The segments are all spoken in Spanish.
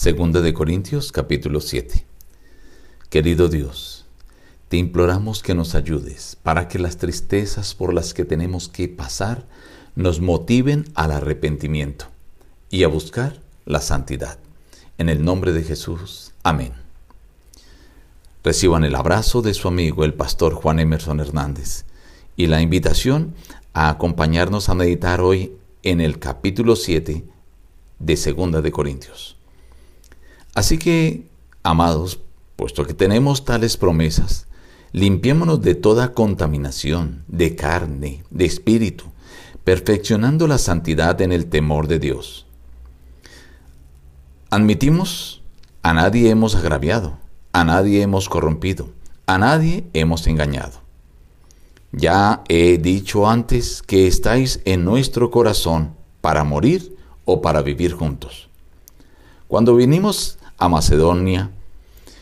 Segunda de Corintios capítulo 7. Querido Dios, te imploramos que nos ayudes para que las tristezas por las que tenemos que pasar nos motiven al arrepentimiento y a buscar la santidad. En el nombre de Jesús. Amén. Reciban el abrazo de su amigo el pastor Juan Emerson Hernández y la invitación a acompañarnos a meditar hoy en el capítulo 7 de Segunda de Corintios. Así que, amados, puesto que tenemos tales promesas, limpiémonos de toda contaminación, de carne, de espíritu, perfeccionando la santidad en el temor de Dios. Admitimos, a nadie hemos agraviado, a nadie hemos corrompido, a nadie hemos engañado. Ya he dicho antes que estáis en nuestro corazón para morir o para vivir juntos. Cuando vinimos a Macedonia,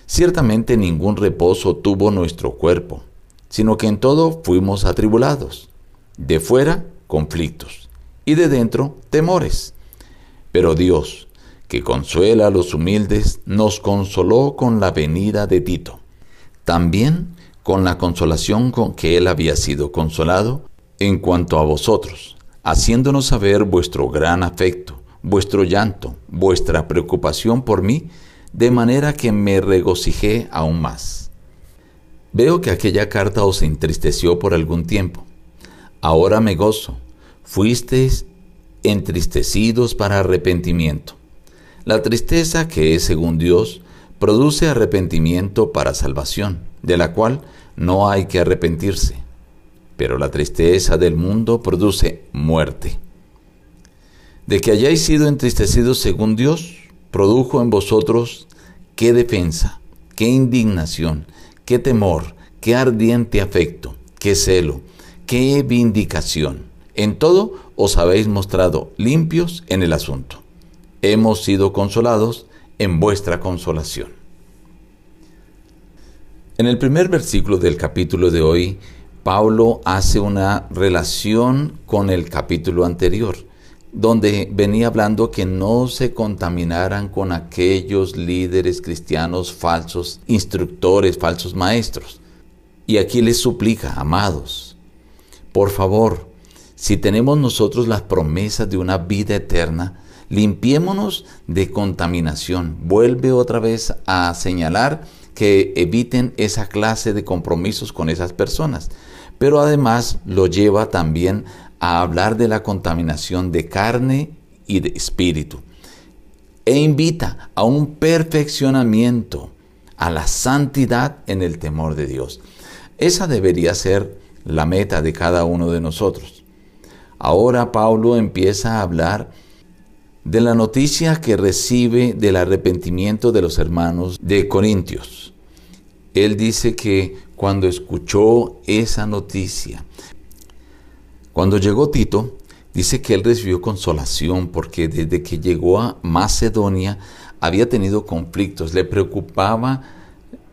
ciertamente ningún reposo tuvo nuestro cuerpo, sino que en todo fuimos atribulados, de fuera conflictos y de dentro temores. Pero Dios, que consuela a los humildes, nos consoló con la venida de Tito, también con la consolación con que él había sido consolado en cuanto a vosotros, haciéndonos saber vuestro gran afecto, vuestro llanto, vuestra preocupación por mí, de manera que me regocijé aún más. Veo que aquella carta os entristeció por algún tiempo. Ahora me gozo. Fuisteis entristecidos para arrepentimiento. La tristeza que es según Dios produce arrepentimiento para salvación, de la cual no hay que arrepentirse. Pero la tristeza del mundo produce muerte. De que hayáis sido entristecidos según Dios, produjo en vosotros qué defensa, qué indignación, qué temor, qué ardiente afecto, qué celo, qué vindicación. En todo os habéis mostrado limpios en el asunto. Hemos sido consolados en vuestra consolación. En el primer versículo del capítulo de hoy, Pablo hace una relación con el capítulo anterior donde venía hablando que no se contaminaran con aquellos líderes cristianos falsos, instructores, falsos maestros. Y aquí les suplica, amados, por favor, si tenemos nosotros las promesas de una vida eterna, limpiémonos de contaminación. Vuelve otra vez a señalar que eviten esa clase de compromisos con esas personas. Pero además lo lleva también a hablar de la contaminación de carne y de espíritu. E invita a un perfeccionamiento, a la santidad en el temor de Dios. Esa debería ser la meta de cada uno de nosotros. Ahora Pablo empieza a hablar de la noticia que recibe del arrepentimiento de los hermanos de Corintios. Él dice que cuando escuchó esa noticia, cuando llegó Tito, dice que él recibió consolación porque desde que llegó a Macedonia había tenido conflictos, le preocupaba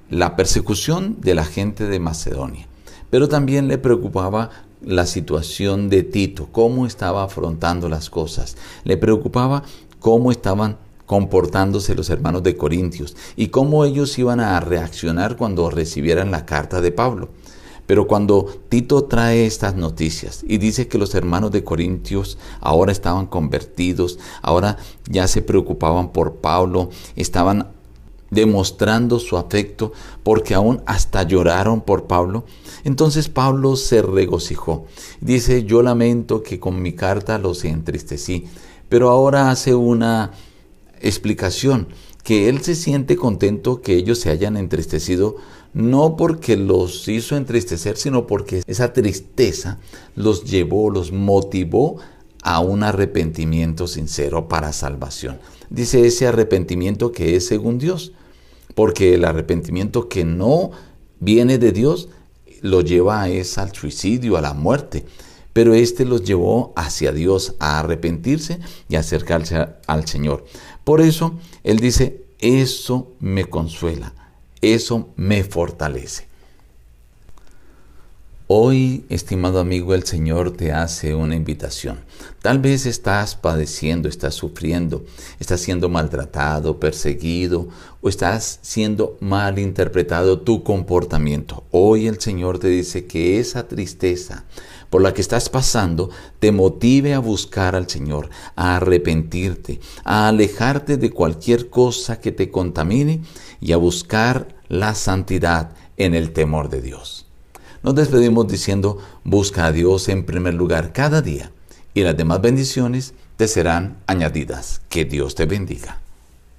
la persecución de la gente de Macedonia, pero también le preocupaba la situación de Tito, cómo estaba afrontando las cosas, le preocupaba cómo estaban comportándose los hermanos de Corintios y cómo ellos iban a reaccionar cuando recibieran la carta de Pablo. Pero cuando Tito trae estas noticias y dice que los hermanos de Corintios ahora estaban convertidos, ahora ya se preocupaban por Pablo, estaban demostrando su afecto porque aún hasta lloraron por Pablo, entonces Pablo se regocijó. Dice, yo lamento que con mi carta los entristecí, pero ahora hace una explicación que él se siente contento que ellos se hayan entristecido no porque los hizo entristecer, sino porque esa tristeza los llevó, los motivó a un arrepentimiento sincero para salvación. Dice ese arrepentimiento que es según Dios, porque el arrepentimiento que no viene de Dios lo lleva es al suicidio, a la muerte. Pero este los llevó hacia Dios a arrepentirse y acercarse al Señor. Por eso Él dice, eso me consuela eso me fortalece. Hoy, estimado amigo, el Señor te hace una invitación. Tal vez estás padeciendo, estás sufriendo, estás siendo maltratado, perseguido o estás siendo mal interpretado tu comportamiento. Hoy el Señor te dice que esa tristeza por la que estás pasando te motive a buscar al Señor, a arrepentirte, a alejarte de cualquier cosa que te contamine y a buscar la santidad en el temor de Dios. Nos despedimos diciendo, busca a Dios en primer lugar cada día y las demás bendiciones te serán añadidas. Que Dios te bendiga.